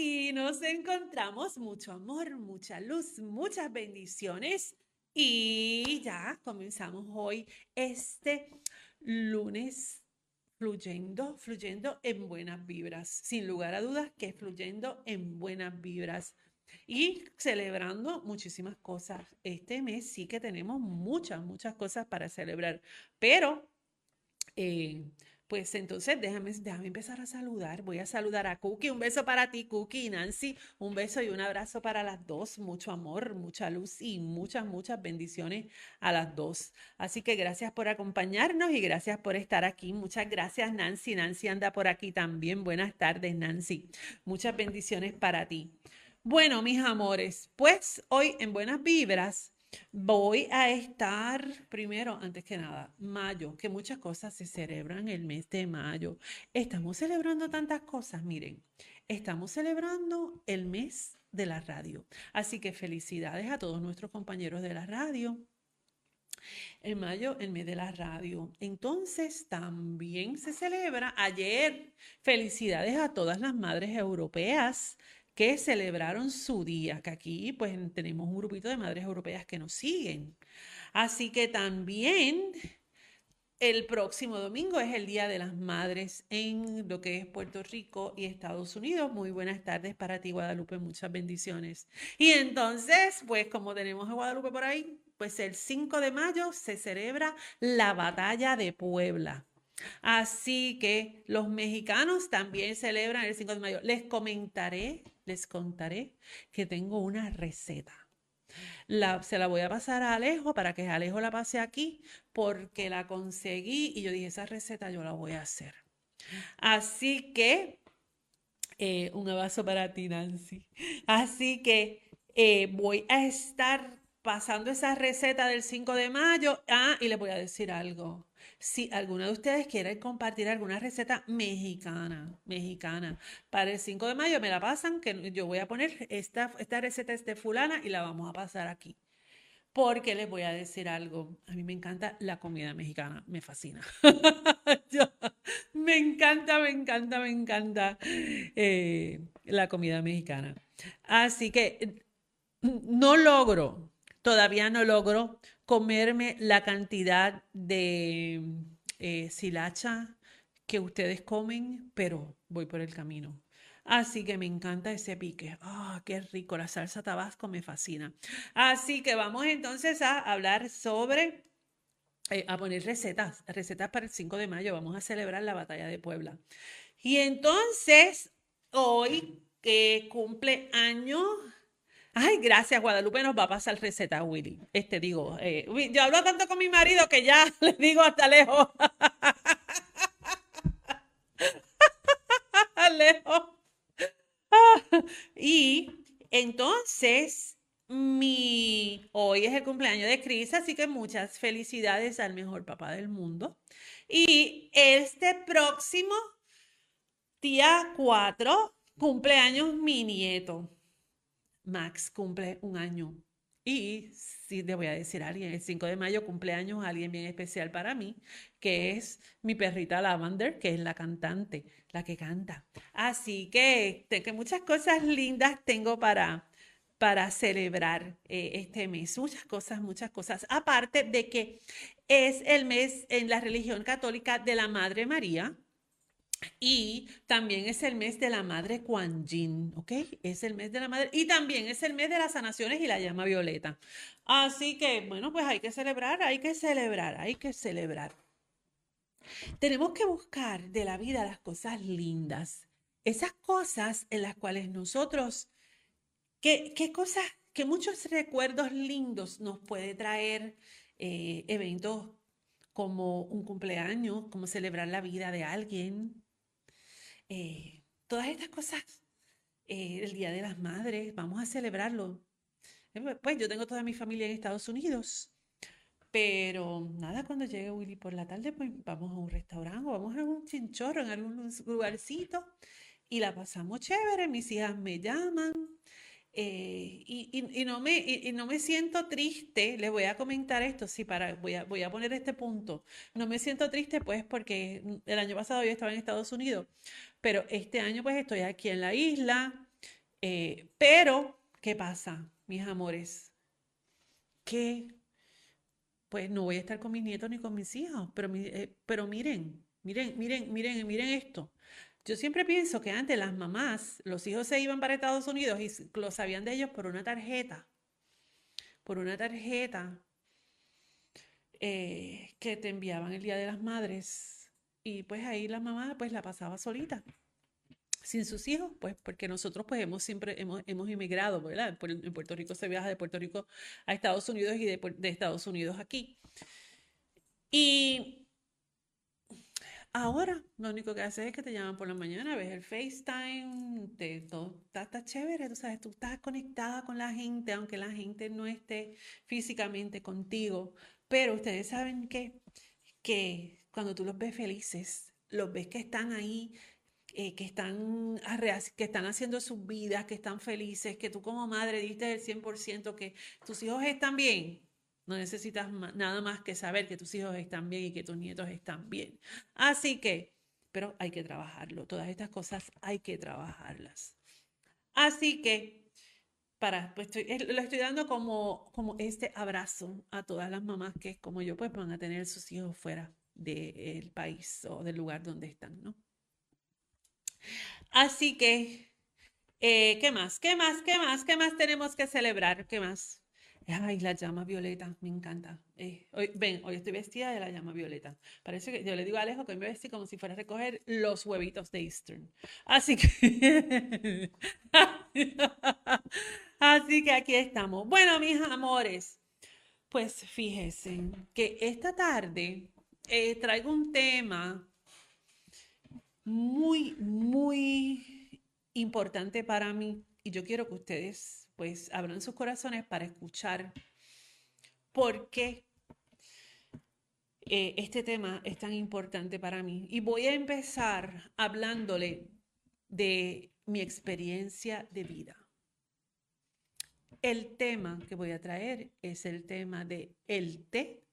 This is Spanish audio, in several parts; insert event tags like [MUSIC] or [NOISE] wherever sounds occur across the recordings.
aquí nos encontramos. Mucho amor, mucha luz, muchas bendiciones. Y ya comenzamos hoy este lunes fluyendo, fluyendo en buenas vibras. Sin lugar a dudas que fluyendo en buenas vibras. Y celebrando muchísimas cosas. Este mes sí que tenemos muchas, muchas cosas para celebrar. Pero eh, pues entonces déjame, déjame empezar a saludar. Voy a saludar a Cookie. Un beso para ti, Cookie y Nancy. Un beso y un abrazo para las dos. Mucho amor, mucha luz y muchas, muchas bendiciones a las dos. Así que gracias por acompañarnos y gracias por estar aquí. Muchas gracias, Nancy. Nancy anda por aquí también. Buenas tardes, Nancy. Muchas bendiciones para ti. Bueno, mis amores, pues hoy en Buenas Vibras Voy a estar primero, antes que nada, mayo, que muchas cosas se celebran el mes de mayo. Estamos celebrando tantas cosas, miren, estamos celebrando el mes de la radio. Así que felicidades a todos nuestros compañeros de la radio. En mayo, el mes de la radio. Entonces, también se celebra ayer. Felicidades a todas las madres europeas que celebraron su día, que aquí pues tenemos un grupito de madres europeas que nos siguen. Así que también el próximo domingo es el Día de las Madres en lo que es Puerto Rico y Estados Unidos. Muy buenas tardes para ti, Guadalupe. Muchas bendiciones. Y entonces, pues como tenemos a Guadalupe por ahí, pues el 5 de mayo se celebra la batalla de Puebla. Así que los mexicanos también celebran el 5 de mayo. Les comentaré les contaré que tengo una receta. Se la voy a pasar a Alejo para que Alejo la pase aquí porque la conseguí y yo dije, esa receta yo la voy a hacer. Así que, eh, un abrazo para ti, Nancy. Así que eh, voy a estar pasando esa receta del 5 de mayo. Ah, y le voy a decir algo si alguna de ustedes quiere compartir alguna receta mexicana, mexicana, para el 5 de mayo me la pasan, que yo voy a poner esta, esta receta de fulana y la vamos a pasar aquí. Porque les voy a decir algo, a mí me encanta la comida mexicana, me fascina. [LAUGHS] me encanta, me encanta, me encanta eh, la comida mexicana. Así que no logro, todavía no logro comerme la cantidad de eh, silacha que ustedes comen, pero voy por el camino. Así que me encanta ese pique. ¡Ah, qué rico! La salsa tabasco me fascina. Así que vamos entonces a hablar sobre, eh, a poner recetas, recetas para el 5 de mayo. Vamos a celebrar la batalla de Puebla. Y entonces, hoy que cumple año Ay, gracias, Guadalupe nos va a pasar receta, Willy. Este digo, eh, yo hablo tanto con mi marido que ya [LAUGHS] le digo hasta lejos. [LAUGHS] lejos. y entonces, mi hoy es el cumpleaños de Cris, así que muchas felicidades al mejor papá del mundo. Y este próximo día 4, cumpleaños mi nieto. Max cumple un año. Y sí, le voy a decir a alguien, el 5 de mayo cumpleaños alguien bien especial para mí, que es mi perrita Lavender, que es la cantante, la que canta. Así que, que muchas cosas lindas tengo para, para celebrar eh, este mes. Muchas cosas, muchas cosas. Aparte de que es el mes en la religión católica de la Madre María, y también es el mes de la madre Kuan Yin, ¿ok? Es el mes de la madre. Y también es el mes de las sanaciones y la llama violeta. Así que, bueno, pues hay que celebrar, hay que celebrar, hay que celebrar. Tenemos que buscar de la vida las cosas lindas. Esas cosas en las cuales nosotros, ¿qué, qué cosas, que muchos recuerdos lindos nos puede traer eh, eventos como un cumpleaños, como celebrar la vida de alguien, eh, todas estas cosas, eh, el Día de las Madres, vamos a celebrarlo. Eh, pues, yo tengo toda mi familia en Estados Unidos, pero nada, cuando llegue Willy por la tarde, pues vamos a un restaurante vamos a un chinchorro en algún lugarcito y la pasamos chévere, mis hijas me llaman. Y, no me, y, no me siento triste, les voy a comentar esto, sí, para, voy a, voy a poner este punto. No me siento triste, pues, porque el año pasado yo estaba en Estados Unidos, pero este año pues estoy aquí en la isla Eh, pero, ¿qué pasa, mis amores? Que, pues no voy a estar con mis nietos ni con mis hijos, pero, eh, pero miren, miren, miren, miren, miren esto. Yo siempre pienso que antes las mamás, los hijos se iban para Estados Unidos y lo sabían de ellos por una tarjeta, por una tarjeta eh, que te enviaban el Día de las Madres. Y pues ahí la mamá pues la pasaba solita sin sus hijos, pues porque nosotros pues hemos siempre hemos, hemos inmigrado, ¿verdad? En Puerto Rico se viaja de Puerto Rico a Estados Unidos y de, de Estados Unidos aquí. Y ahora lo único que haces es que te llaman por la mañana, ves el FaceTime, todo está, chévere, tú sabes, tú estás conectada con la gente, aunque la gente no esté físicamente contigo, pero ustedes saben que, que cuando tú los ves felices, los ves que están ahí eh, que, están, que están haciendo sus vidas, que están felices, que tú como madre diste el 100%, que tus hijos están bien. No necesitas nada más que saber que tus hijos están bien y que tus nietos están bien. Así que, pero hay que trabajarlo. Todas estas cosas hay que trabajarlas. Así que, para, pues estoy, lo estoy dando como, como este abrazo a todas las mamás que, como yo, pues van a tener sus hijos fuera del país o del lugar donde están, ¿no? Así que, eh, ¿qué más? ¿Qué más? ¿Qué más? ¿Qué más tenemos que celebrar? ¿Qué más? Ay, la llama violeta, me encanta. Eh, hoy, ven, hoy estoy vestida de la llama violeta. Parece que yo le digo a Alejo que me vestí como si fuera a recoger los huevitos de Eastern. Así que, [LAUGHS] así que aquí estamos. Bueno, mis amores, pues fíjense que esta tarde eh, traigo un tema muy, muy importante para mí y yo quiero que ustedes pues abran sus corazones para escuchar por qué eh, este tema es tan importante para mí. Y voy a empezar hablándole de mi experiencia de vida. El tema que voy a traer es el tema de el té.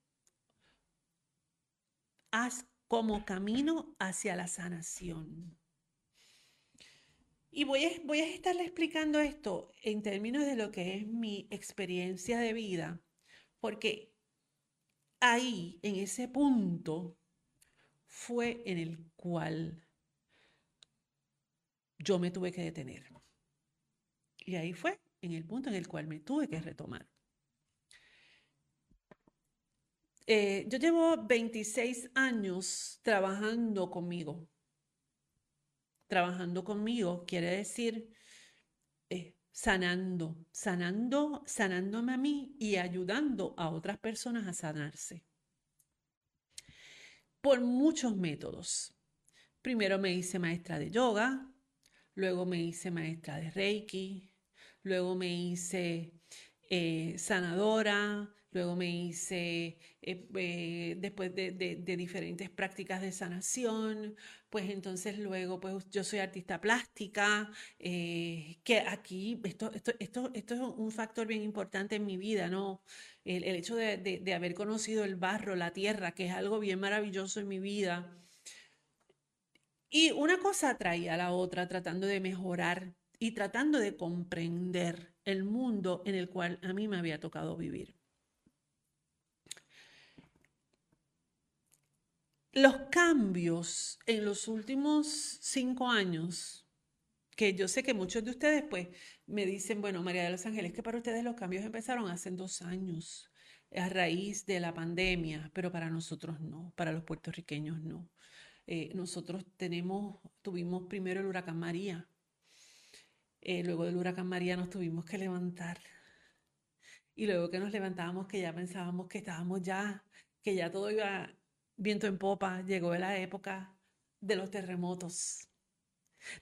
Haz como camino hacia la sanación. Y voy a, voy a estarle explicando esto en términos de lo que es mi experiencia de vida, porque ahí, en ese punto, fue en el cual yo me tuve que detener. Y ahí fue en el punto en el cual me tuve que retomar. Eh, yo llevo 26 años trabajando conmigo. Trabajando conmigo quiere decir eh, sanando, sanando, sanándome a mí y ayudando a otras personas a sanarse. Por muchos métodos. Primero me hice maestra de yoga, luego me hice maestra de Reiki, luego me hice eh, sanadora, luego me hice, eh, eh, después de, diferentes prácticas de sanación, pues entonces luego, pues yo soy artista plástica, eh, que aquí, esto, esto, esto, esto, es un factor bien importante en mi vida, ¿no? El, hecho de, haber conocido el barro, la tierra, que es algo bien maravilloso en mi vida. Y una cosa traía a la otra, tratando de mejorar y tratando de comprender el mundo en el cual a mí me había tocado vivir. Los cambios en los últimos cinco años, que yo sé que muchos de ustedes pues me dicen, bueno, María de los Ángeles, que para ustedes los cambios empezaron hace dos años a raíz de la pandemia, pero para nosotros no, para los puertorriqueños no. Eh, nosotros tenemos, tuvimos primero el huracán María, eh, luego del huracán María nos tuvimos que levantar y luego que nos levantábamos que ya pensábamos que estábamos ya, que ya todo iba viento en popa, llegó la época de los terremotos.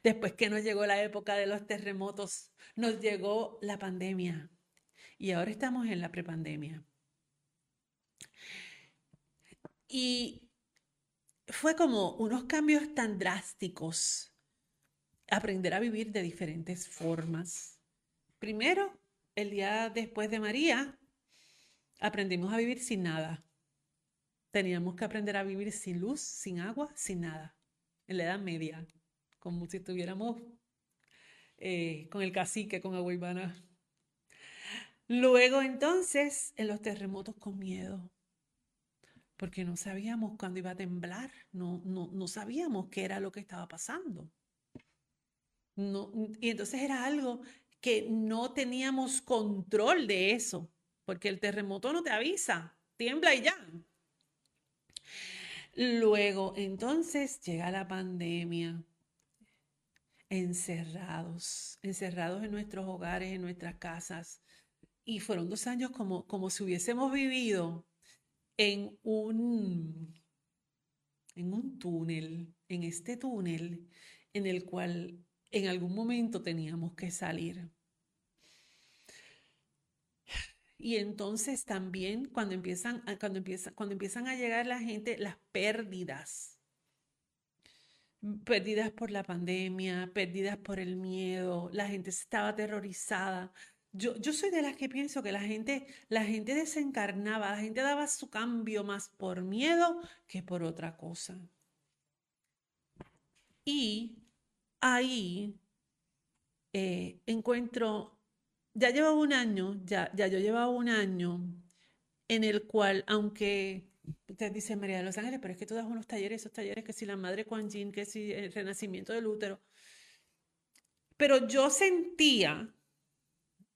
Después que nos llegó la época de los terremotos, nos llegó la pandemia. Y ahora estamos en la prepandemia. Y fue como unos cambios tan drásticos. Aprender a vivir de diferentes formas. Primero, el día después de María, aprendimos a vivir sin nada. Teníamos que aprender a vivir sin luz, sin agua, sin nada, en la Edad Media, como si estuviéramos eh, con el cacique, con Agüeybana. Luego entonces, en los terremotos con miedo, porque no sabíamos cuándo iba a temblar, no, no, no sabíamos qué era lo que estaba pasando. No, y entonces era algo que no teníamos control de eso, porque el terremoto no te avisa, tiembla y ya. Luego, entonces llega la pandemia, encerrados, encerrados en nuestros hogares, en nuestras casas. Y fueron dos años como, como si hubiésemos vivido en un, en un túnel, en este túnel en el cual en algún momento teníamos que salir. Y entonces también cuando empiezan, cuando empiezan, cuando empiezan a llegar la gente, las pérdidas. Pérdidas por la pandemia, pérdidas por el miedo, la gente estaba aterrorizada. Yo, yo soy de las que pienso que la gente, la gente desencarnaba, la gente daba su cambio más por miedo que por otra cosa. Y ahí eh, encuentro, ya llevo un año, ya, ya yo llevaba un año en el cual, aunque usted dice María de los Ángeles, pero es que tú das unos talleres, esos talleres, que si la madre Kuan Yin, que si el renacimiento del útero, pero yo sentía,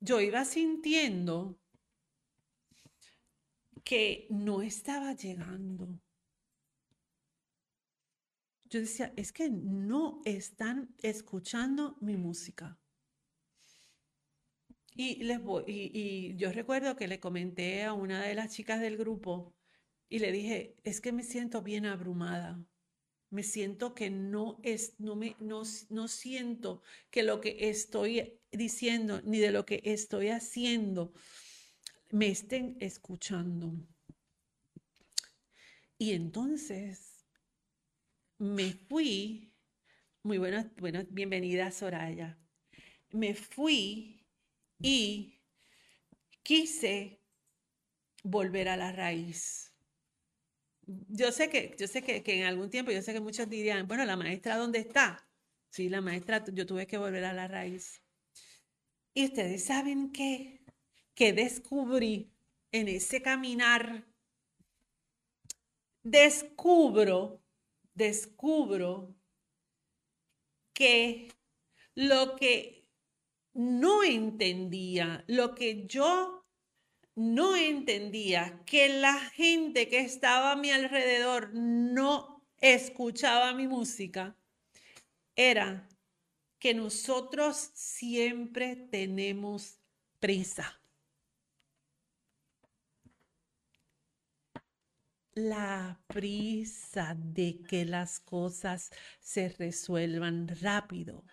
yo iba sintiendo que no estaba llegando yo decía, es que no están escuchando mi música. Y, les y, yo recuerdo que le comenté a una de las chicas del grupo y le dije, es que me siento bien abrumada. Me siento que no es, no me, no, no siento que lo que estoy diciendo ni de lo que estoy haciendo me estén escuchando. Y entonces me fui, muy buenas, bueno, bienvenida Soraya, me fui y quise volver a la raíz. Yo sé que, yo sé que, que en algún tiempo, yo sé que muchos dirían, bueno, la maestra, ¿dónde está? Sí, la maestra, yo tuve que volver a la raíz. Y ustedes saben qué, que descubrí en ese caminar, descubro descubro que lo que no entendía, lo que yo no entendía, que la gente que estaba a mi alrededor no escuchaba mi música, era que nosotros siempre tenemos prisa. la prisa de que las cosas se resuelvan rápido.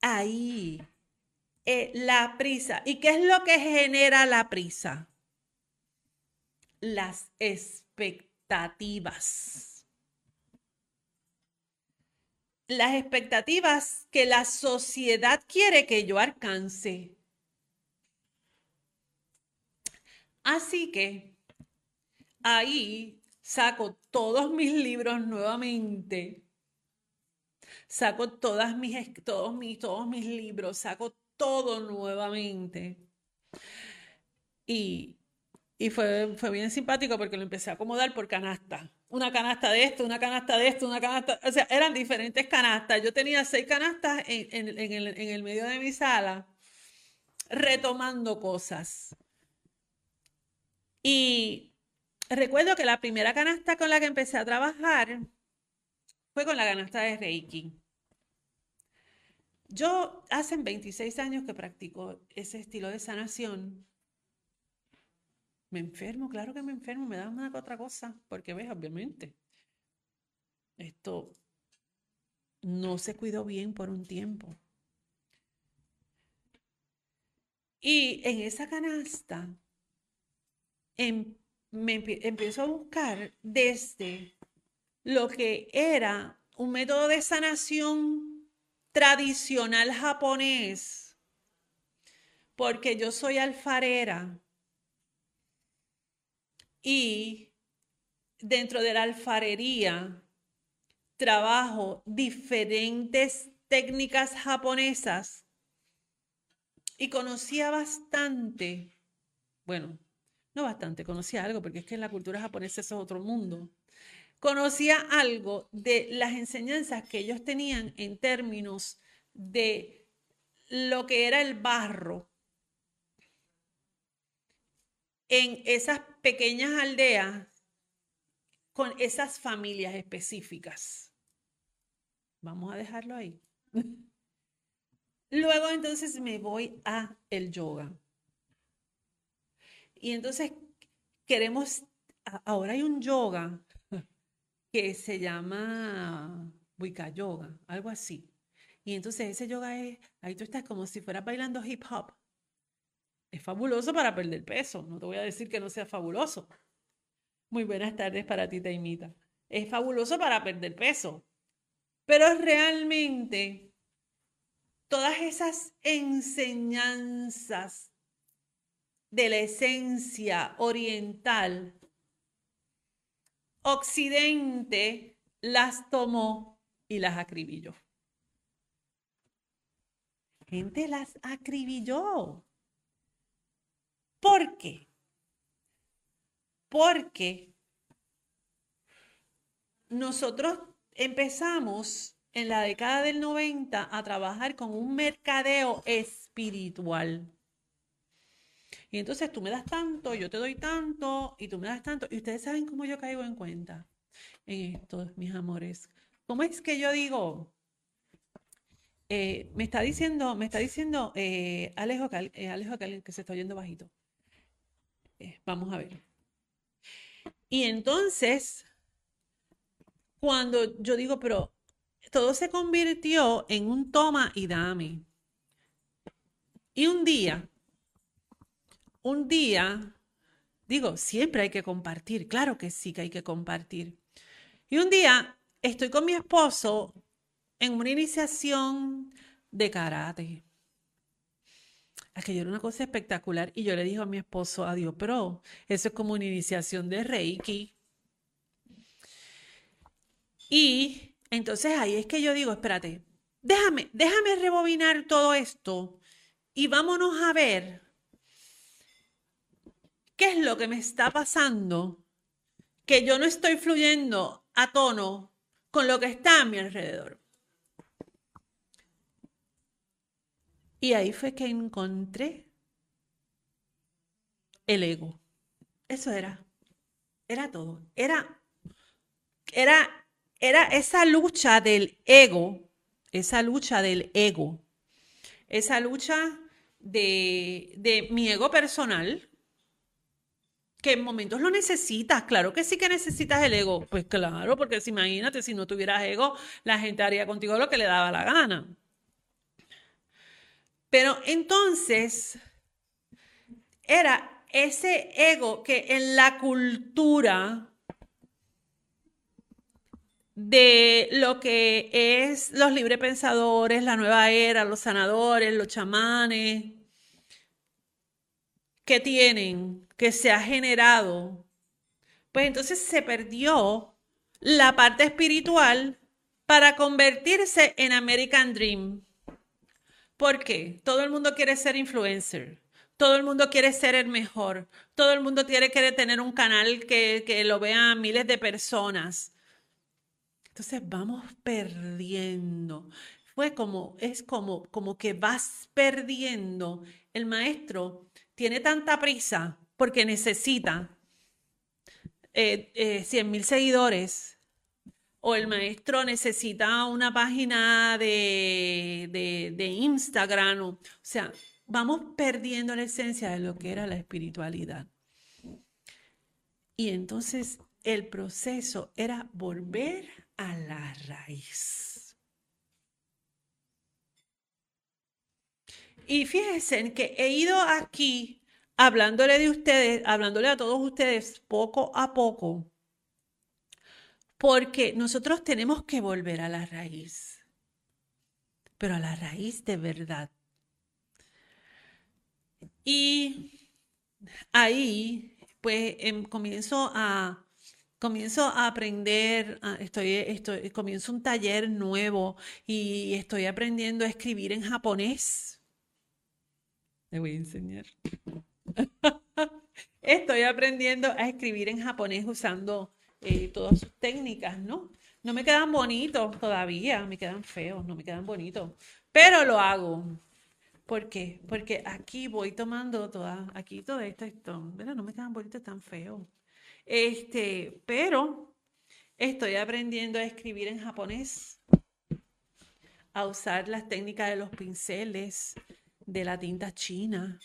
Ahí, eh, la prisa. ¿Y qué es lo que genera la prisa? Las expectativas. Las expectativas que la sociedad quiere que yo alcance. Así que ahí saco todos mis libros nuevamente, saco todas mis, todos, mis, todos mis libros, saco todo nuevamente. Y, y fue, fue bien simpático porque lo empecé a acomodar por canasta. Una canasta de esto, una canasta de esto, una canasta, o sea, eran diferentes canastas. Yo tenía seis canastas en, en, el, en el medio de mi sala, retomando cosas. Y recuerdo que la primera canasta con la que empecé a trabajar fue con la canasta de Reiki. Yo hace 26 años que practico ese estilo de sanación. Me enfermo, claro que me enfermo, me da una que otra cosa, porque ves, obviamente, esto no se cuidó bien por un tiempo. Y en esa canasta Em, me empiezo a buscar desde lo que era un método de sanación tradicional japonés, porque yo soy alfarera y dentro de la alfarería trabajo diferentes técnicas japonesas y conocía bastante, bueno, no bastante, conocía algo, porque es que en la cultura japonesa eso es otro mundo. Conocía algo de las enseñanzas que ellos tenían en términos de lo que era el barro en esas pequeñas aldeas con esas familias específicas. Vamos a dejarlo ahí. [LAUGHS] Luego entonces me voy a el yoga. Y entonces queremos, ahora hay un yoga que se llama Wicca Yoga, algo así. Y entonces ese yoga es, ahí tú estás como si fueras bailando hip hop. Es fabuloso para perder peso, no te voy a decir que no sea fabuloso. Muy buenas tardes para ti, Taimita. Es fabuloso para perder peso, pero realmente todas esas enseñanzas de la esencia oriental, Occidente las tomó y las acribilló. Gente las acribilló. ¿Por qué? Porque nosotros empezamos en la década del 90 a trabajar con un mercadeo espiritual. Y entonces tú me das tanto, yo te doy tanto, y tú me das tanto. Y ustedes saben cómo yo caigo en cuenta en esto, mis amores. ¿Cómo es que yo digo? Eh, me está diciendo, me está diciendo eh, Alejo, eh, Alejo que se está oyendo bajito. vamos a ver. Y entonces, cuando yo digo, pero todo se convirtió en un toma y dame. Y un día, un día, digo, siempre hay que compartir, claro que sí que hay que compartir. Y un día estoy con mi esposo en una iniciación de karate. Aquello era una cosa espectacular y yo le dije a mi esposo, adiós, pero eso es como una iniciación de Reiki. Y entonces ahí es que yo digo, espérate, déjame, déjame rebobinar todo esto y vámonos a ver qué es lo que me está pasando, que yo no estoy fluyendo a tono con lo que está a mi alrededor. Y ahí fue que encontré el ego. Eso era. Era todo. Era, era era esa lucha del ego, esa lucha del ego, esa lucha de, de mi ego personal, en momentos lo necesitas, claro que sí que necesitas el ego, pues claro, porque si imagínate, si no tuvieras ego, la gente haría contigo lo que le daba la gana. Pero entonces era ese ego que en la cultura de lo que es los librepensadores, la nueva era, los sanadores, los chamanes, que tienen, que se ha generado, pues entonces se perdió la parte espiritual para convertirse en American Dream. ¿Por qué? Todo el mundo quiere ser influencer. Todo el mundo quiere ser el mejor. Todo el mundo quiere, quiere tener un canal que, que lo vean miles de personas. Entonces vamos perdiendo. Fue como, es como, como que vas perdiendo. El maestro tiene tanta prisa porque necesita eh, eh mil seguidores o el maestro necesita una página de, de, de Instagram. O, o sea, vamos perdiendo la esencia de lo que era la espiritualidad. Y entonces el proceso era volver a la raíz. Y fíjense que he ido aquí hablándole de ustedes, hablándole a todos ustedes poco a poco, porque nosotros tenemos que volver a la raíz, pero a la raíz de verdad. Y ahí, pues, em, comienzo a comienzo a aprender, ah, estoy, estoy, comienzo un taller nuevo y estoy aprendiendo a escribir en japonés. Le voy a enseñar. Estoy aprendiendo a escribir en japonés usando eh, todas sus técnicas, ¿no? No me quedan bonitos todavía, me quedan feos, no me quedan bonitos, pero lo hago. ¿Por qué? Porque aquí voy tomando toda, aquí todo esto, esto, ¿verdad? No me quedan bonitos tan feos. Este, pero estoy aprendiendo a escribir en japonés, a usar las técnicas de los pinceles, de la tinta china.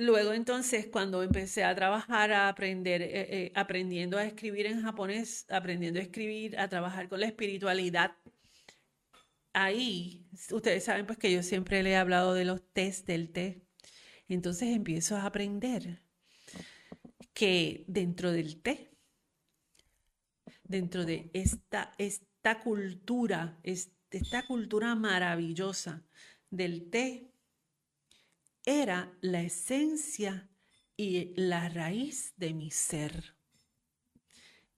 Luego entonces, cuando empecé a trabajar, a aprender, eh, eh, aprendiendo a escribir en japonés, aprendiendo a escribir, a trabajar con la espiritualidad, ahí, ustedes saben pues que yo siempre le he hablado de los test del té. Entonces empiezo a aprender que dentro del té, dentro de esta, esta cultura, esta cultura maravillosa del té, era la esencia y la raíz de mi ser.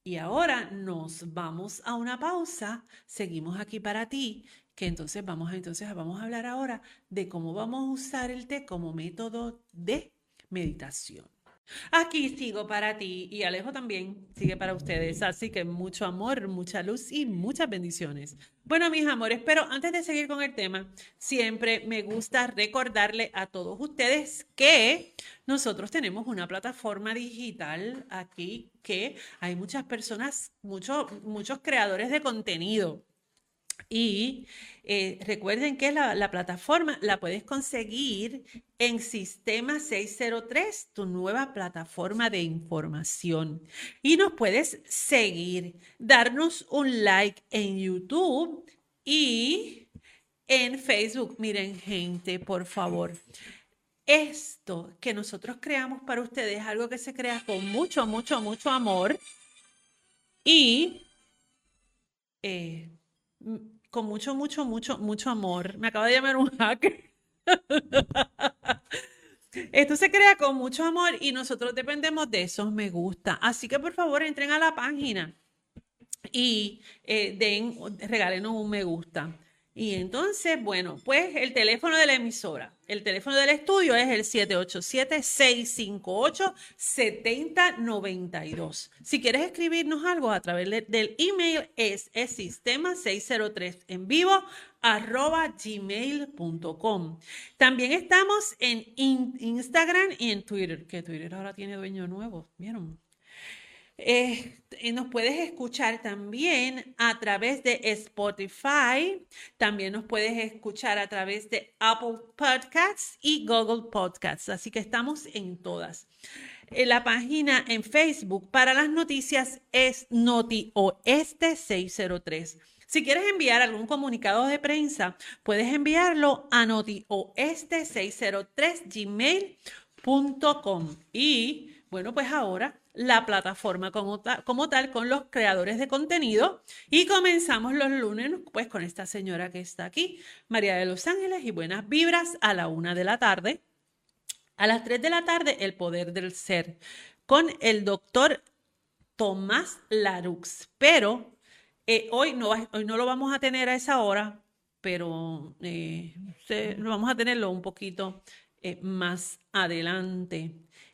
Y ahora nos vamos a una pausa, seguimos aquí para ti, que entonces vamos entonces vamos a hablar ahora de cómo vamos a usar el té como método de meditación. Aquí sigo para ti y Alejo también sigue para ustedes. Así que mucho amor, mucha luz y muchas bendiciones. Bueno, mis amores, pero antes de seguir con el tema, siempre me gusta recordarle a todos ustedes que nosotros tenemos una plataforma digital aquí que hay muchas personas, muchos, muchos creadores de contenido y eh, recuerden que la, la, plataforma la puedes conseguir en Sistema 603, tu nueva plataforma de información. Y nos puedes seguir, darnos un like en YouTube y en Facebook. Miren, gente, por favor. Esto que nosotros creamos para ustedes es algo que se crea con mucho, mucho, mucho amor y eh, con mucho, mucho, mucho, mucho amor. Me acaba de llamar un hacker. [LAUGHS] Esto se crea con mucho amor y nosotros dependemos de esos me gusta. Así que por favor entren a la página y eh, den, regálenos un me gusta. Y entonces, bueno, pues el teléfono de la emisora, el teléfono del estudio es el 787-658-7092. Si quieres escribirnos algo a través del email es, es sistema 603 en vivo arroba gmail.com. También estamos en Instagram y en Twitter, que Twitter ahora tiene dueño nuevo, ¿vieron? Eh, nos puedes escuchar también a través de Spotify, también nos puedes escuchar a través de Apple Podcasts y Google Podcasts, así que estamos en todas. Eh, la página en Facebook para las noticias es NotiOeste 603. Si quieres enviar algún comunicado de prensa, puedes enviarlo a notioeste603 gmail.com. Y bueno, pues ahora la plataforma como, tal con los creadores de contenido y comenzamos los lunes pues con esta señora que está aquí, María de los Ángeles y buenas vibras a la una de la tarde. A las tres de la tarde, el poder del ser con el doctor Tomás Larux. Pero eh, hoy, no, hoy no lo vamos a tener a esa hora, pero eh, vamos a tenerlo un poquito eh, más adelante.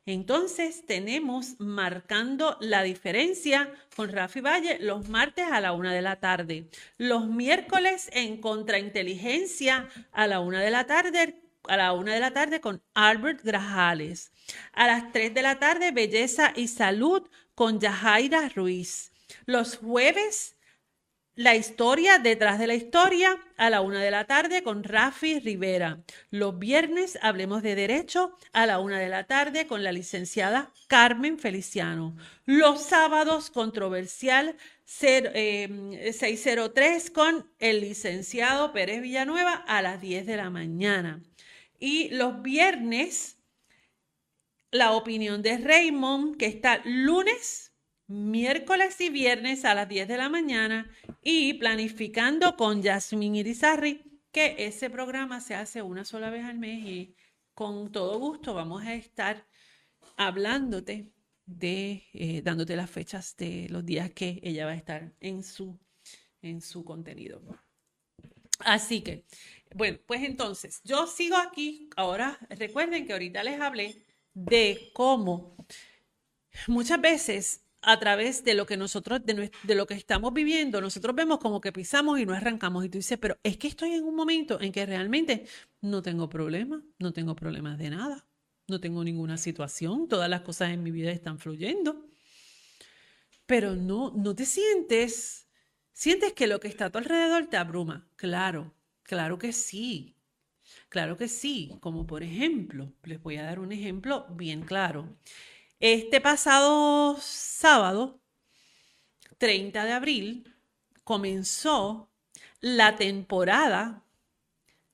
Entonces tenemos marcando la diferencia con Rafi Valle los martes a la una de la tarde, los miércoles en contrainteligencia a la una de la tarde, a la una de la tarde con Albert Grajales, a las tres de la tarde belleza y salud con Yajaira Ruiz, los jueves la historia detrás de la historia a la una de la tarde con Rafi Rivera. Los viernes hablemos de derecho a la una de la tarde con la licenciada Carmen Feliciano. Los sábados controversial 603 eh, con el licenciado Pérez Villanueva a las 10 de la mañana. Y los viernes la opinión de Raymond que está lunes miércoles y viernes a las 10 de la mañana y planificando con Yasmin Irizarri, que ese programa se hace una sola vez al mes y con todo gusto vamos a estar hablándote de eh, dándote las fechas de los días que ella va a estar en su, en su contenido. Así que, bueno, pues entonces, yo sigo aquí. Ahora, recuerden que ahorita les hablé de cómo muchas veces a través de lo que nosotros, de, lo que estamos viviendo, nosotros vemos como que pisamos y no arrancamos. Y tú dices, pero es que estoy en un momento en que realmente no tengo problemas, no tengo problemas de nada, no tengo ninguna situación, todas las cosas en mi vida están fluyendo. Pero no, no te sientes, sientes que lo que está a tu alrededor te abruma. Claro, claro que sí. Claro que sí, como por ejemplo, les voy a dar un ejemplo bien claro. Este pasado sábado, 30 de abril, comenzó la temporada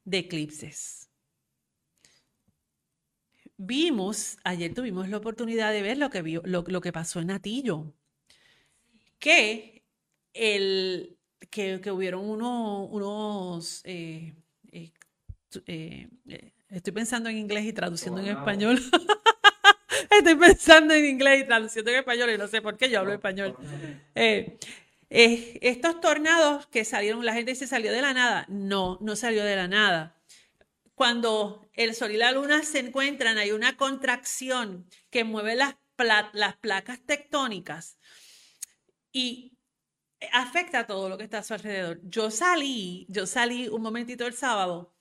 de eclipses. Vimos, ayer tuvimos la oportunidad de ver lo que, vio, lo, que pasó en Atillo, que, el, que, hubieron unos... Eh, eh, eh, estoy pensando en inglés y traduciendo en español. [LAUGHS] [LAUGHS] Estoy pensando en inglés y traduciendo en español y no sé por qué yo hablo español. Eh, eh, estos tornados que salieron, la gente dice salió de la nada. No, no salió de la nada. Cuando el sol y la luna se encuentran, hay una contracción que mueve las, las placas tectónicas y afecta a todo lo que está a su alrededor. Yo salí, yo salí un momentito el sábado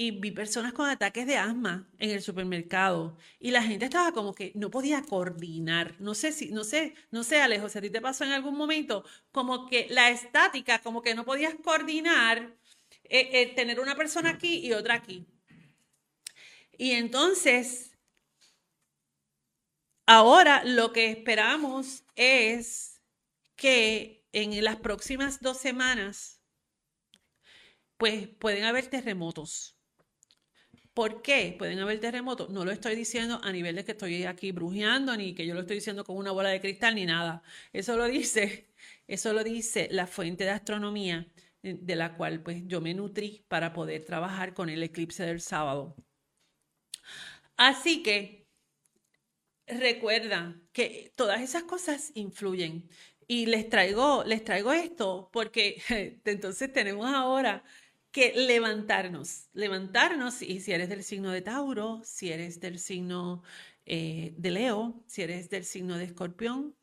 y vi personas con ataques de asma en el supermercado y la gente estaba como que no podía coordinar. No sé si, no sé, no sé, Alejo, si a ti te pasó en algún momento como que la estática, como que no podías coordinar eh, eh, tener una persona aquí y otra aquí. Y entonces, ahora lo que esperamos es que en las próximas dos semanas, pues pueden haber terremotos ¿Por qué pueden haber terremotos? No lo estoy diciendo a nivel de que estoy aquí brujeando, ni que yo lo estoy diciendo con una bola de cristal, ni nada. Eso lo dice, [LAUGHS] eso lo dice la fuente de astronomía eh, de la cual pues yo me nutrí para poder trabajar con el eclipse del sábado. Así que recuerda que todas esas cosas influyen. Y les traigo, les traigo esto porque [LAUGHS] entonces tenemos ahora levantarnos, levantarnos, y si eres del signo de Tauro, si eres del signo eh, de Leo, si eres del signo de Escorpión,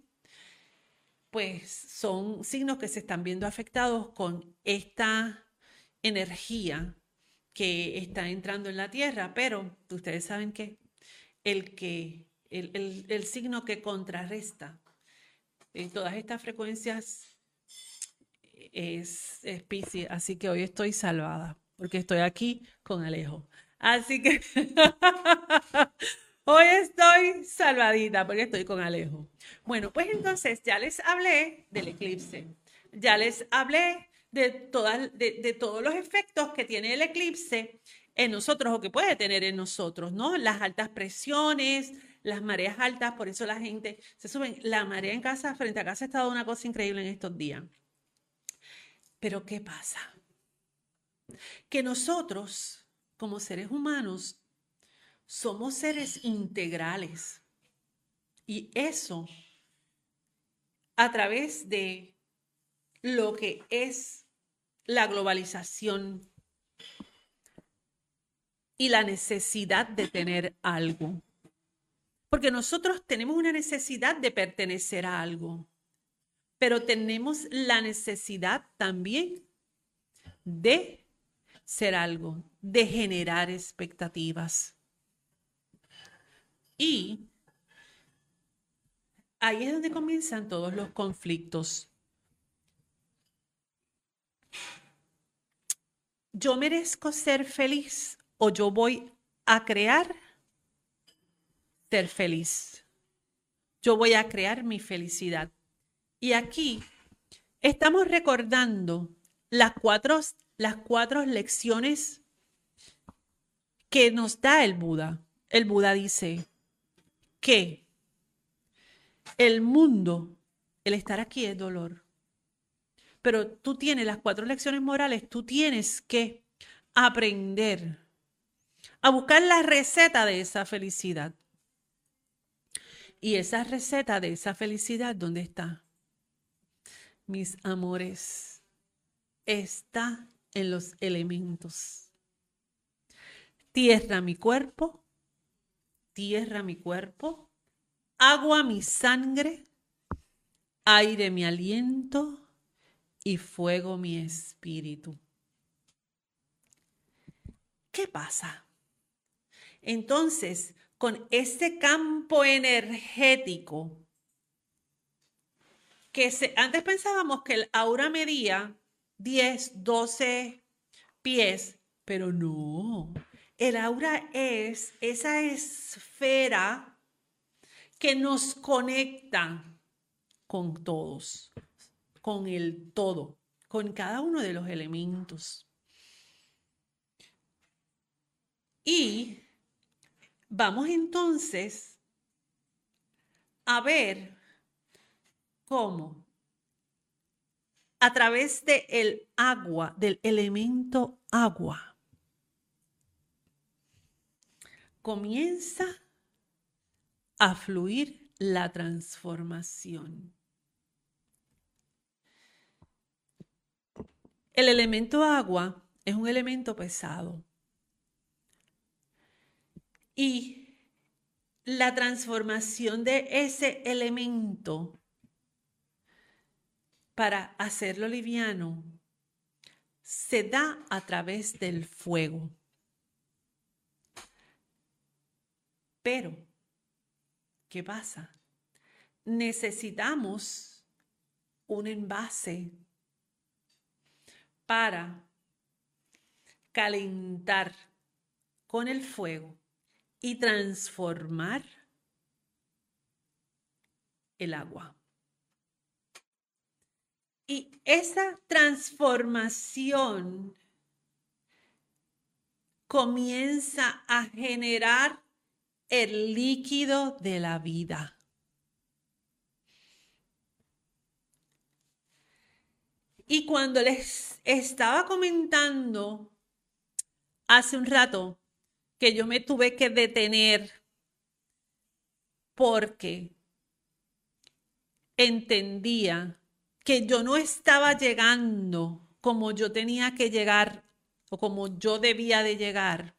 pues son signos que se están viendo afectados con esta energía que está entrando en la Tierra, pero ustedes saben que el, que, el, el signo que contrarresta en todas estas frecuencias es, es así que hoy estoy salvada, porque estoy aquí con Alejo. Así que [LAUGHS] hoy estoy salvadita, porque estoy con Alejo. Bueno, pues entonces ya les hablé del eclipse, ya les hablé de, de, de todos los efectos que tiene el eclipse en nosotros o que puede tener en nosotros, ¿no? Las altas presiones, las mareas altas, por eso la gente se suben. La marea en casa, frente a casa, ha estado una cosa increíble en estos días. Pero ¿qué pasa? Que nosotros, como seres humanos, somos seres integrales. Y eso, a través de lo que es la globalización y la necesidad de tener algo. Porque nosotros tenemos una necesidad de pertenecer a algo pero tenemos la necesidad también de ser algo, de generar expectativas. Y ahí es donde comienzan todos los conflictos. Yo merezco ser feliz o yo voy a crear ser feliz. Yo voy a crear mi felicidad. Y aquí estamos recordando las cuatro, las cuatro lecciones que nos da el Buda. El Buda dice que el mundo, el estar aquí es dolor. Pero tú tienes las cuatro lecciones morales, tú tienes que aprender a buscar la receta de esa felicidad. Y esa receta de esa felicidad, ¿dónde está? Mis amores, está en los elementos. Tierra mi cuerpo, tierra mi cuerpo, agua mi sangre, aire mi aliento y fuego mi espíritu. ¿Qué pasa? Entonces, con este campo energético, que antes pensábamos que el aura medía 10, 12 pies, pero no, el aura es esa esfera que nos conecta con todos, con el todo, con cada uno de los elementos. Y vamos entonces a ver cómo a través del el agua, del elemento agua, comienza a fluir la transformación. El elemento agua es un elemento pesado. Y la transformación de ese elemento para hacerlo liviano se da a través del fuego. Pero, ¿qué pasa? Necesitamos un envase para calentar con el fuego y transformar el agua. Y esa transformación comienza a generar el líquido de la vida. Y cuando les estaba comentando hace un rato que yo me tuve que detener porque entendía que yo no estaba llegando como yo tenía que llegar o como yo debía de llegar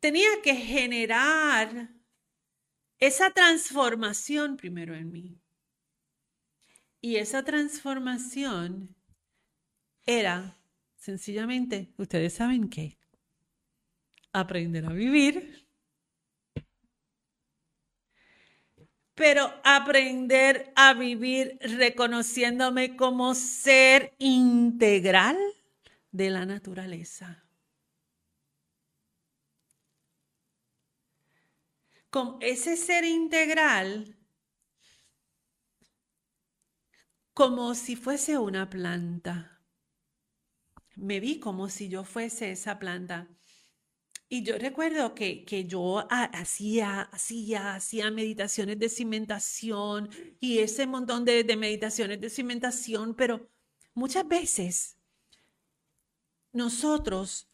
tenía que generar esa transformación primero en mí. Y esa transformación era sencillamente, ustedes saben qué, aprender a vivir, pero aprender a vivir reconociéndome como ser integral de la naturaleza. con ese ser integral como si fuese una planta. Me vi como si yo fuese esa planta. Y yo recuerdo que, yo hacía, hacía, hacía meditaciones de cimentación y ese montón de, de meditaciones de cimentación, pero muchas veces nosotros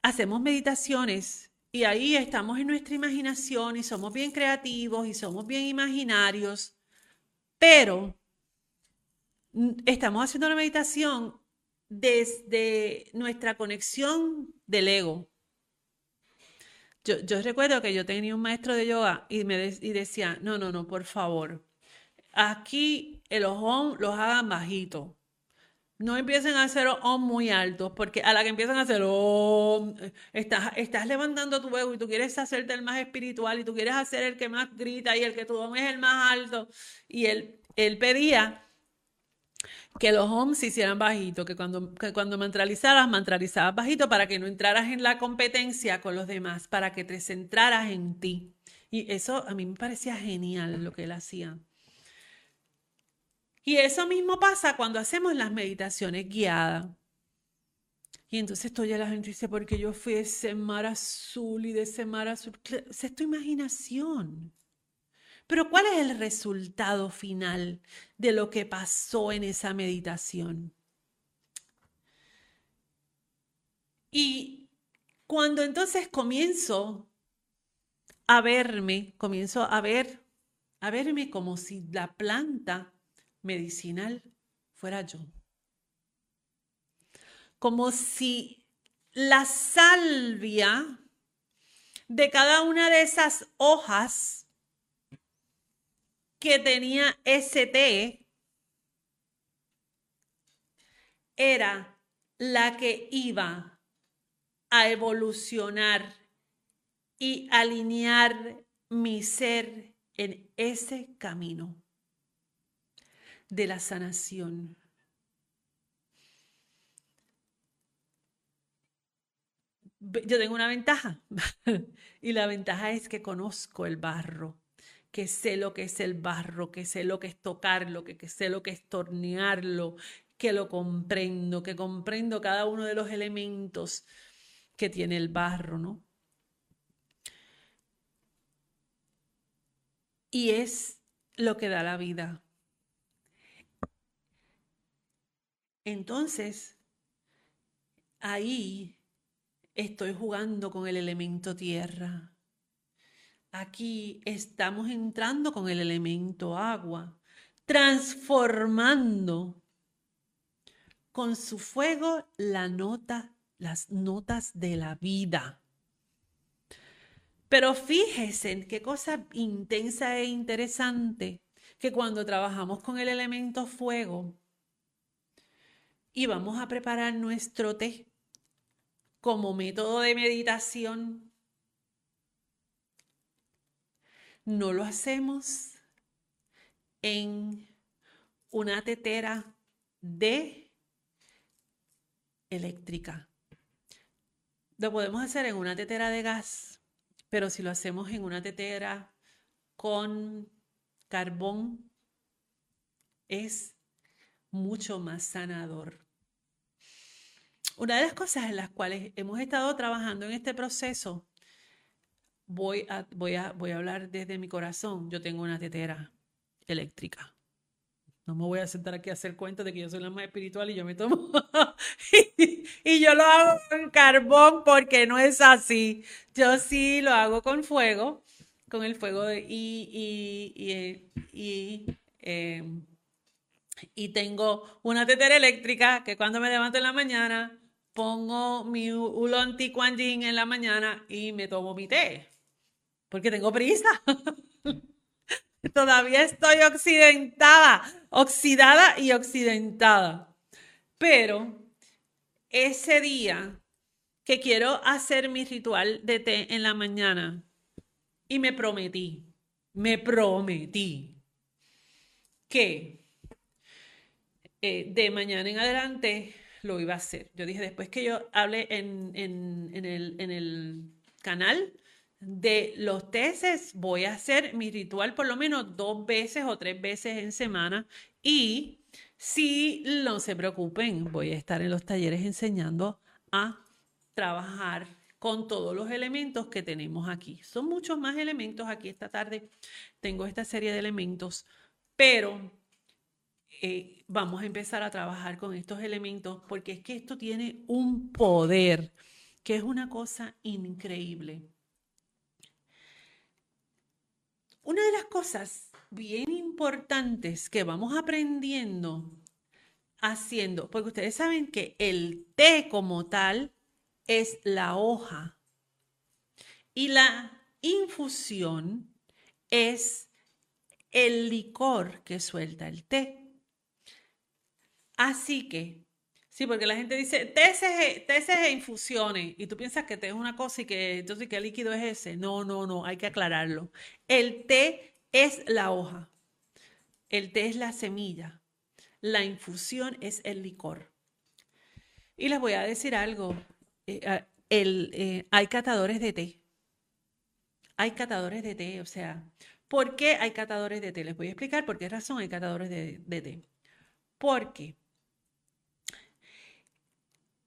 hacemos meditaciones y ahí estamos en nuestra imaginación y somos bien creativos y somos bien imaginarios, pero estamos haciendo la meditación desde nuestra conexión del ego. Yo, recuerdo que yo tenía un maestro de yoga y me y decía, no, no, no, por favor, aquí el ojón los hagan bajitos no empiecen a hacer om muy altos, porque a la que empiezan a hacer om, estás, estás levantando tu ego y tú quieres hacerte el más espiritual y tú quieres hacer el que más grita y el que tu om es el más alto. Y él, él pedía que los om se hicieran bajitos, que cuando, que cuando mantralizaras, mantralizabas bajito para que no entraras en la competencia con los demás, para que te centraras en ti. Y eso a mí me parecía genial lo que él hacía. Y eso mismo pasa cuando hacemos las meditaciones guiadas. Y entonces ya la gente dice, porque yo fui de ese mar azul y de ese mar azul. Es tu imaginación. Pero ¿cuál es el resultado final de lo que pasó en esa meditación? Y cuando entonces comienzo a verme, comienzo a ver, a verme como si la planta medicinal fuera yo. Como si la salvia de cada una de esas hojas que tenía té era la que iba a evolucionar y alinear mi ser en ese camino de la sanación. Yo tengo una ventaja [LAUGHS] y la ventaja es que conozco el barro, que sé lo que es el barro, que sé lo que es tocarlo, que, que sé lo que es tornearlo, que lo comprendo, que comprendo cada uno de los elementos que tiene el barro, ¿no? Y es lo que da la vida. Entonces, ahí estoy jugando con el elemento tierra. Aquí estamos entrando con el elemento agua, transformando con su fuego las notas de la vida. Pero fíjese en qué cosa intensa e interesante que cuando trabajamos con el elemento fuego y vamos a preparar nuestro té como método de meditación, no lo hacemos en una tetera de eléctrica. Lo podemos hacer en una tetera de gas, pero si lo hacemos en una tetera con carbón, es mucho más sanador. Una de las cosas en las cuales hemos estado trabajando en este proceso, voy a, voy a, voy a hablar desde mi corazón. Yo tengo una tetera eléctrica. No me voy a sentar aquí a hacer cuenta de que yo soy la más espiritual y yo me tomo. [LAUGHS] y, yo lo hago con carbón porque no es así. Yo sí lo hago con fuego, con el fuego de, y, y, y, em, y tengo una tetera eléctrica que cuando me levanto en la mañana pongo mi ulon quan en la mañana y me tomo mi té porque tengo prisa. [LAUGHS] Todavía estoy occidentada, oxidada y occidentada. Pero ese día que quiero hacer mi ritual de té en la mañana y me prometí, me prometí que eh, de mañana en adelante lo iba a hacer. Yo dije, después que yo hable en, el, en el canal, de los tesis voy a hacer mi ritual por lo menos dos veces o tres veces en semana y si no se preocupen, voy a estar en los talleres enseñando a trabajar con todos los elementos que tenemos aquí. Son muchos más elementos aquí esta tarde. Tengo esta serie de elementos, pero eh, vamos a empezar a trabajar con estos elementos porque es que esto tiene un poder que es una cosa increíble. Una de las cosas bien importantes que vamos aprendiendo haciendo, porque ustedes saben que el té como tal es la hoja y la infusión es el licor que suelta el té. Así que Sí, porque la gente dice TCG, TCG infusiones y tú piensas que té es una cosa y que entonces qué líquido es ese. No, no, no, hay que aclararlo. El té es la hoja, el té es la semilla, la infusión es el licor. Y les voy a decir algo, eh, ah, eh, hay catadores de té, hay catadores de té, o sea, ¿por qué hay catadores de té? Les voy a explicar por qué razón hay catadores de, de té. Porque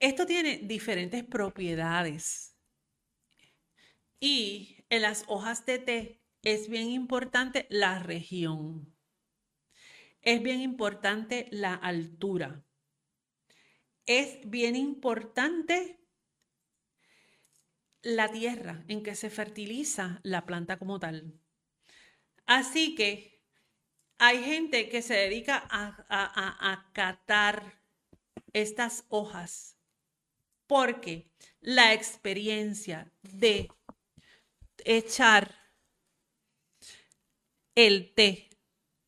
esto tiene diferentes propiedades. Y en las hojas de té es bien importante la región. Es bien importante la altura. Es bien importante la tierra en que se fertiliza la planta como tal. Así que hay gente que se dedica a, a, catar estas hojas porque la experiencia de echar el té,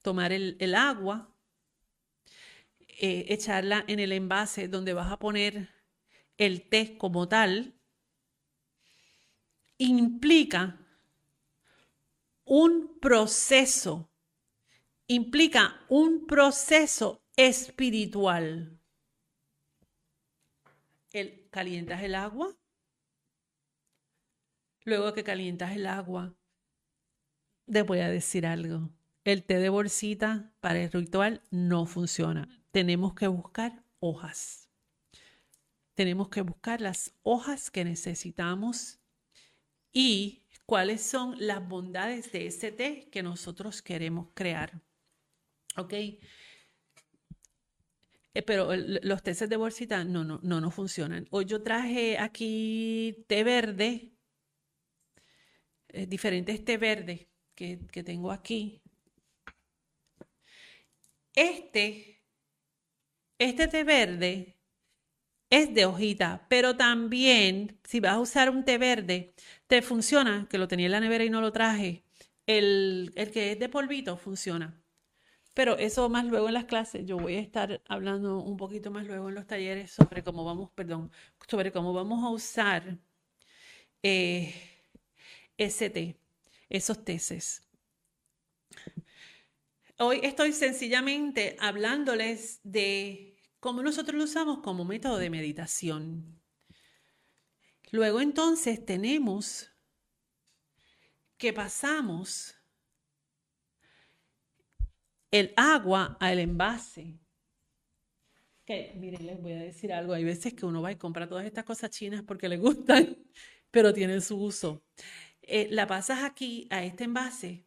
tomar el, agua, eh, echarla en el envase donde vas a poner el té como tal, implica un proceso, implica un proceso espiritual. El, calientas el agua, luego que calientas el agua, te voy a decir algo. El té de bolsita para el ritual no funciona. Tenemos que buscar hojas. Tenemos que buscar las hojas que necesitamos y cuáles son las bondades de ese té que nosotros queremos crear. ¿Ok? Eh, pero los tés de bolsita no, no, no, no funcionan. Hoy yo traje aquí té verde, eh, diferentes té verde que, que tengo aquí. Este, este té verde es de hojita, pero también si vas a usar un té verde, te funciona, que lo tenía en la nevera y no lo traje, el, el que es de polvito funciona. Pero eso más luego en las clases, yo voy a estar hablando un poquito más luego en los talleres sobre cómo vamos, perdón, sobre cómo vamos a usar eh, té esos tesis. Hoy estoy sencillamente hablándoles de cómo nosotros lo usamos como método de meditación. Luego entonces tenemos que pasamos el agua al envase. Que miren, les voy a decir algo. Hay veces que uno va y compra todas estas cosas chinas porque le gustan, [LAUGHS] pero tienen su uso. Eh, la pasas aquí a este envase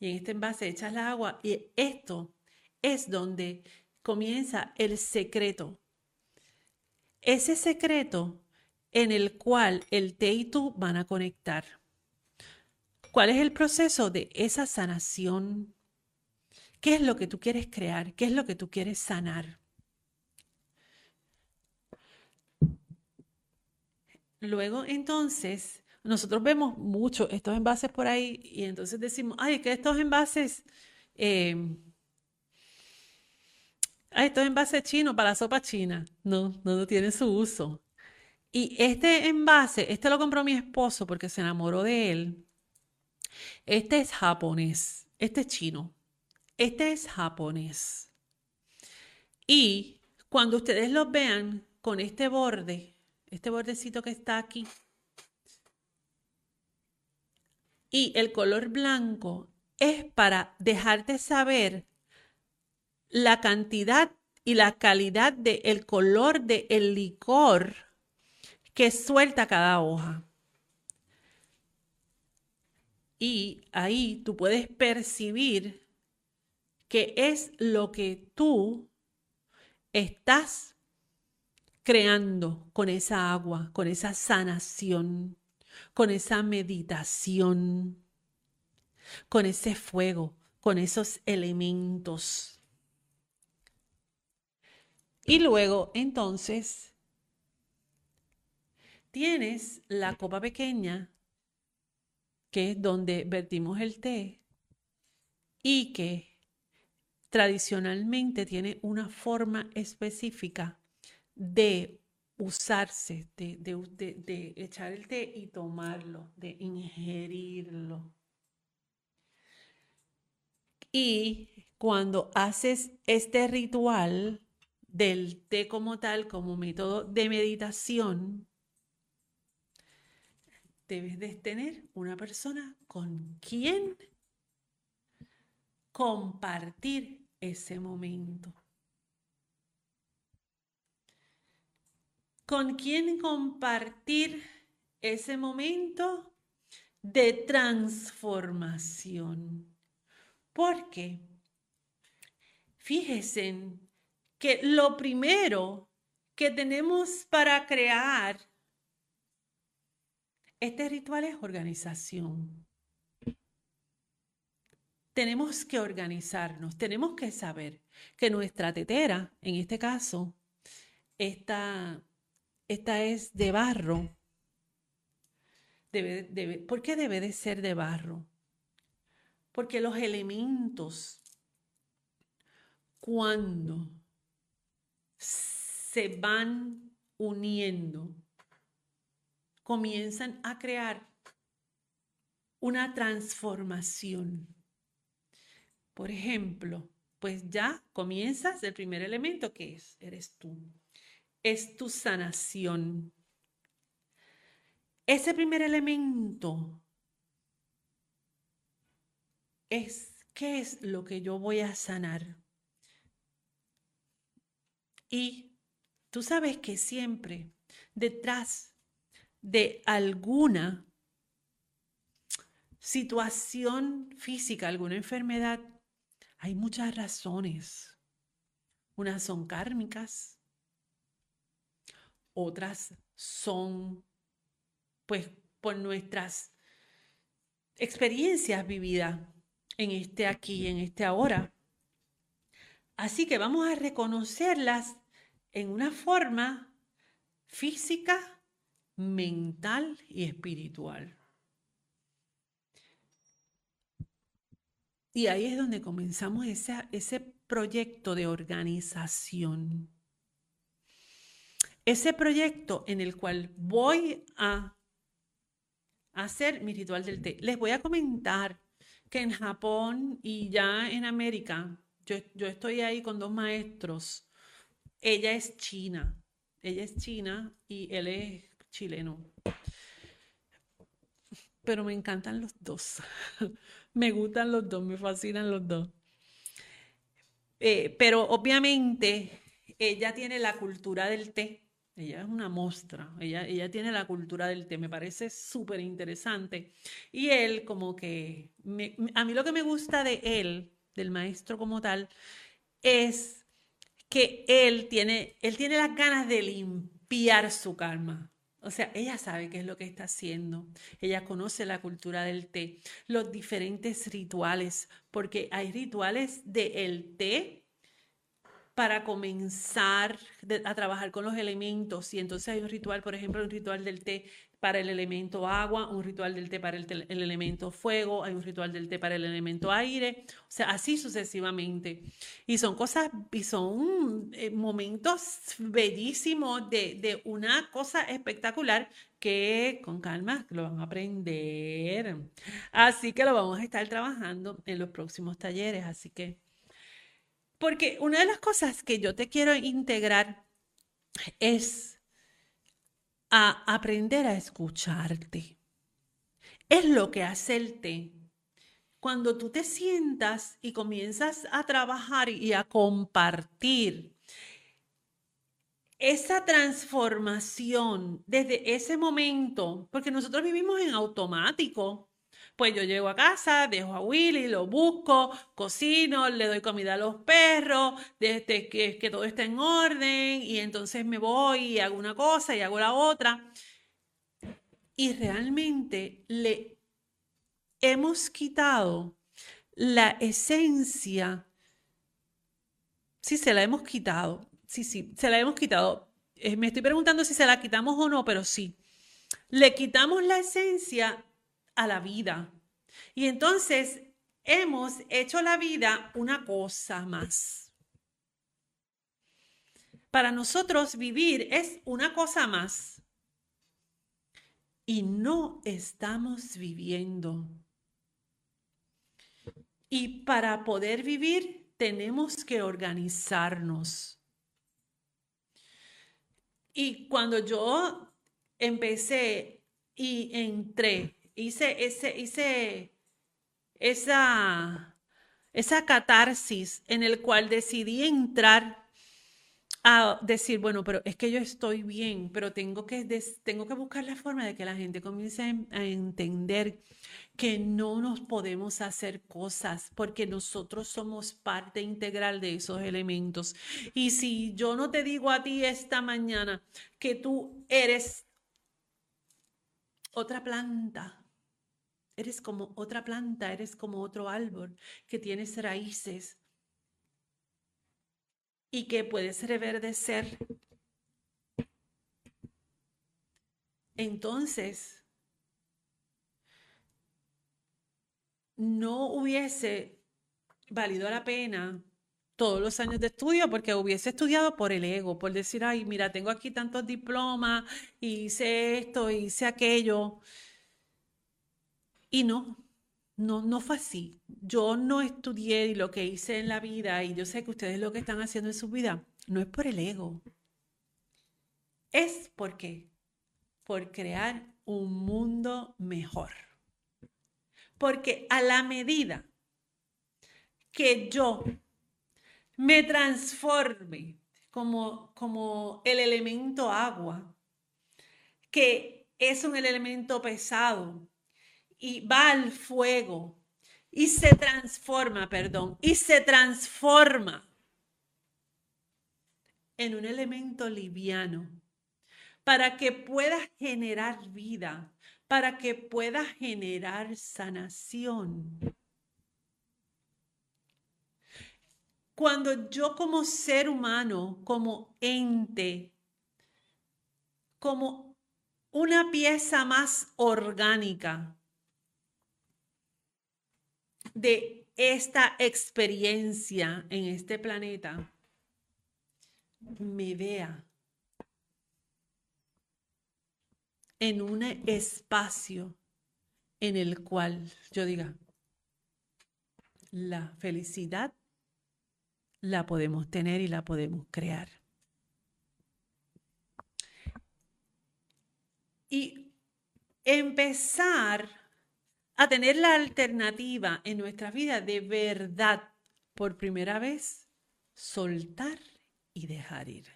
y en este envase echas la agua y esto es donde comienza el secreto. Ese secreto en el cual el té y tú van a conectar. ¿Cuál es el proceso de esa sanación? ¿Qué es lo que tú quieres crear? ¿Qué es lo que tú quieres sanar? Luego entonces nosotros vemos mucho estos envases por ahí y entonces decimos, ay, que estos envases, eh, ay, estos envases chinos para la sopa china. No, no, no tiene su uso. Y este envase, este lo compró mi esposo porque se enamoró de él. Este es japonés, este es chino, este es japonés. Y cuando ustedes los vean con este borde, este bordecito que está aquí, y el color blanco es para dejarte saber la cantidad y la calidad del color del licor que suelta cada hoja. Y ahí tú puedes percibir qué es lo que tú estás creando con esa agua, con esa sanación con esa meditación, con ese fuego, con esos elementos. Y luego, entonces, tienes la copa pequeña, que es donde vertimos el té, y que tradicionalmente tiene una forma específica de usarse, de, echar el té y tomarlo, de ingerirlo. Y cuando haces este ritual del té como tal, como método de meditación, debes de tener una persona con quien compartir ese momento. con quién compartir ese momento de transformación. Porque fíjense que lo primero que tenemos para crear Este ritual es organización. Tenemos que organizarnos, tenemos que saber que nuestra tetera, en este caso, esta, esta es de barro. ¿Por qué debe de ser de barro? Porque los elementos, cuando se van uniendo, comienzan a crear una transformación. Por ejemplo, pues ya comienzas el primer elemento que es, eres tú. Es tu sanación. Ese primer elemento es, ¿qué es lo que yo voy a sanar? Y tú sabes que siempre detrás de alguna situación física, alguna enfermedad, hay muchas razones. Unas son kármicas, otras son pues por nuestras experiencias vividas en este aquí, en este ahora. Así que vamos a reconocerlas en una forma física mental y espiritual. Y ahí es donde comenzamos ese, proyecto de organización. Ese proyecto en el cual voy a hacer mi ritual del té. Les voy a comentar que en Japón y ya en América, yo, yo estoy ahí con dos maestros. Ella es china, ella es china y él es chileno. Pero me encantan los dos. Me gustan los dos, me fascinan los dos. Eh, pero obviamente ella tiene la cultura del té. Ella es una mostra, ella, ella tiene la cultura del té, me parece súper interesante. Y él como que, a mí lo que me gusta de él, del maestro como tal, es que él tiene, él tiene las ganas de limpiar su karma. O sea, ella sabe qué es lo que está haciendo. Ella conoce la cultura del té, los diferentes rituales, porque hay rituales del té para comenzar a trabajar con los elementos. Y entonces hay un ritual, por ejemplo, un ritual del té para el elemento agua, un ritual del té para el, elemento fuego, hay un ritual del té para el elemento aire, o sea, así sucesivamente. Y son cosas, y son eh, momentos bellísimos de, de una cosa espectacular que con calma lo van a aprender. Así que lo vamos a estar trabajando en los próximos talleres, así que porque una de las cosas que yo te quiero integrar es a aprender a escucharte. Es lo que hace el. Cuando tú te sientas y comienzas a trabajar y a compartir esa transformación desde ese momento, porque nosotros vivimos en automático, pues yo llego a casa, dejo a Willy, lo busco, cocino, le doy comida a los perros, desde que, que todo está en orden y entonces me voy y hago una cosa y hago la otra. Y realmente le hemos quitado la esencia. Sí, se la hemos quitado. Sí, sí, se la hemos quitado. Eh, me estoy preguntando si se la quitamos o no, pero sí. Le quitamos la esencia a la vida. Y entonces hemos hecho la vida una cosa más. Para nosotros vivir es una cosa más. Y no estamos viviendo. Y para poder vivir tenemos que organizarnos. Y cuando yo empecé y entré hice, ese, hice esa, esa catarsis en el cual decidí entrar a decir, bueno, pero es que yo estoy bien, pero tengo que, tengo que buscar la forma de que la gente comience a entender que no nos podemos hacer cosas porque nosotros somos parte integral de esos elementos. Y si yo no te digo a ti esta mañana que tú eres otra planta. Eres como otra planta, eres como otro árbol que tienes raíces y que puedes reverdecer. Entonces, no hubiese valido la pena todos los años de estudio porque hubiese estudiado por el ego, por decir, ay, mira, tengo aquí tantos diplomas, hice esto, hice aquello. Y no, no, no fue así. Yo no estudié y lo que hice en la vida, y yo sé que ustedes lo que están haciendo en su vida, no es por el ego. Es porque, por crear un mundo mejor. Porque a la medida que yo me transforme como, como el elemento agua, que es un elemento pesado y va al fuego y se transforma, perdón, y se transforma en un elemento liviano para que pueda generar vida, para que pueda generar sanación. Cuando yo como ser humano, como ente, como una pieza más orgánica de esta experiencia en este planeta, me vea en un espacio en el cual yo diga, la felicidad la podemos tener y la podemos crear. Y empezar a tener la alternativa en nuestra vida de verdad, por primera vez, soltar y dejar ir.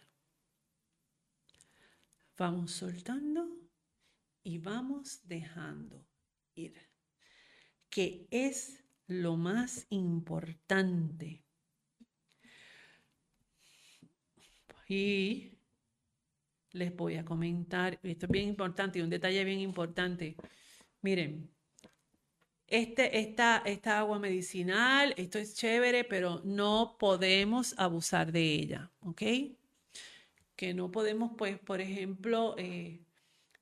Vamos soltando y vamos dejando ir, que es lo más importante Y les voy a comentar, esto es bien importante un detalle bien importante. Miren, este, esta, esta agua medicinal, esto es chévere, pero no podemos abusar de ella, ¿ok? Que no podemos, pues, por ejemplo, eh,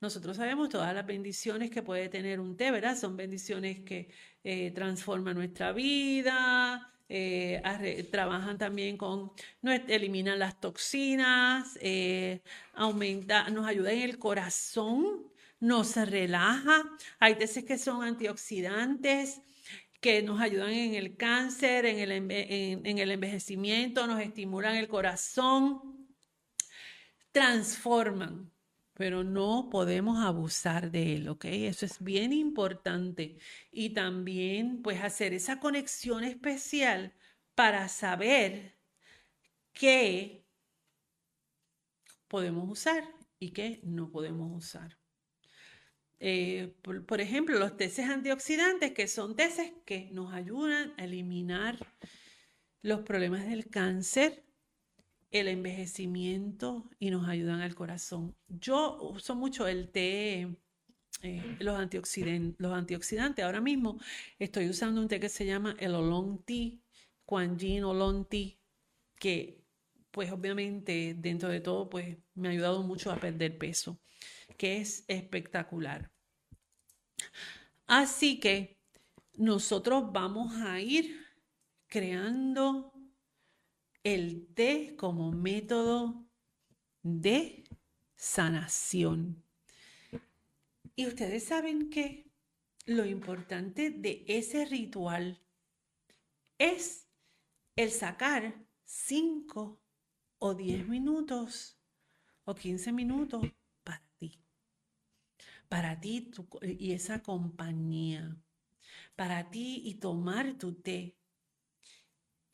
nosotros sabemos todas las bendiciones que puede tener un té, ¿verdad? Son bendiciones que eh, transforman nuestra vida, eh, trabajan también con, eliminan las toxinas, eh, aumenta, nos ayuda en el corazón, nos relaja. Hay veces que son antioxidantes que nos ayudan en el cáncer, en el, en el envejecimiento, nos estimulan el corazón, transforman pero no podemos abusar de él, ¿ok? Eso es bien importante. Y también, pues, hacer esa conexión especial para saber qué podemos usar y qué no podemos usar. Eh, por, ejemplo, los teces antioxidantes, que son teces que nos ayudan a eliminar los problemas del cáncer, el envejecimiento y nos ayudan al corazón. Yo uso mucho el té, eh, los, los antioxidantes. Ahora mismo estoy usando un té que se llama el Oolong Tea, Kuan Yin Oolong Tea, que pues obviamente dentro de todo pues me ha ayudado mucho a perder peso, que es espectacular. Así que nosotros vamos a ir creando el té como método de sanación. Y ustedes saben que lo importante de ese ritual es el sacar 5 o 10 minutos o 15 minutos. Para ti y esa compañía. Para ti y tomar tu té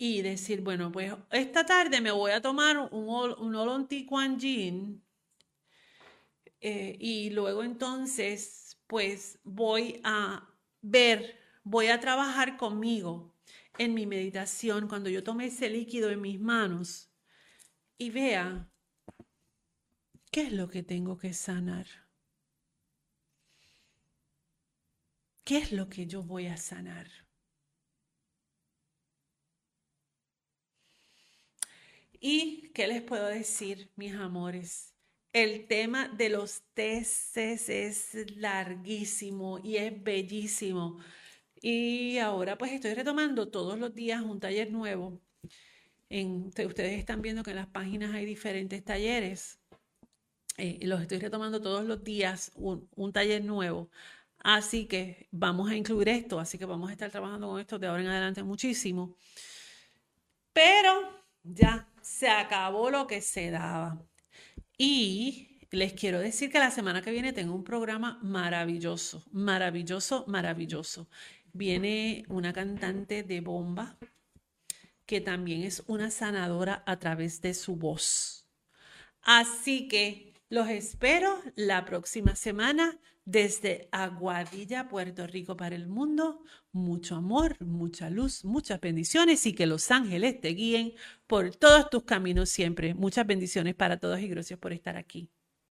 y decir, bueno, pues esta tarde me voy a tomar un, un Olonti Kuan eh, y luego entonces, pues voy a ver, voy a trabajar conmigo en mi meditación cuando yo tome ese líquido en mis manos y vea qué es lo que tengo que sanar. ¿Qué es lo que yo voy a sanar? ¿Y qué les puedo decir, mis amores? El tema de los testes es larguísimo y es bellísimo. Y ahora pues estoy retomando todos los días un taller nuevo. Ustedes están viendo que en las páginas hay diferentes talleres. Eh, los estoy retomando todos los días, un taller nuevo. Así que vamos a incluir esto, así que vamos a estar trabajando con esto de ahora en adelante muchísimo. Pero ya se acabó lo que se daba. Y les quiero decir que la semana que viene tengo un programa maravilloso, maravilloso, maravilloso. Viene una cantante de bomba que también es una sanadora a través de su voz. Así que los espero la próxima semana desde Aguadilla, Puerto Rico para el mundo. Mucho amor, mucha luz, muchas bendiciones y que los ángeles te guíen por todos tus caminos siempre. Muchas bendiciones para todos y gracias por estar aquí.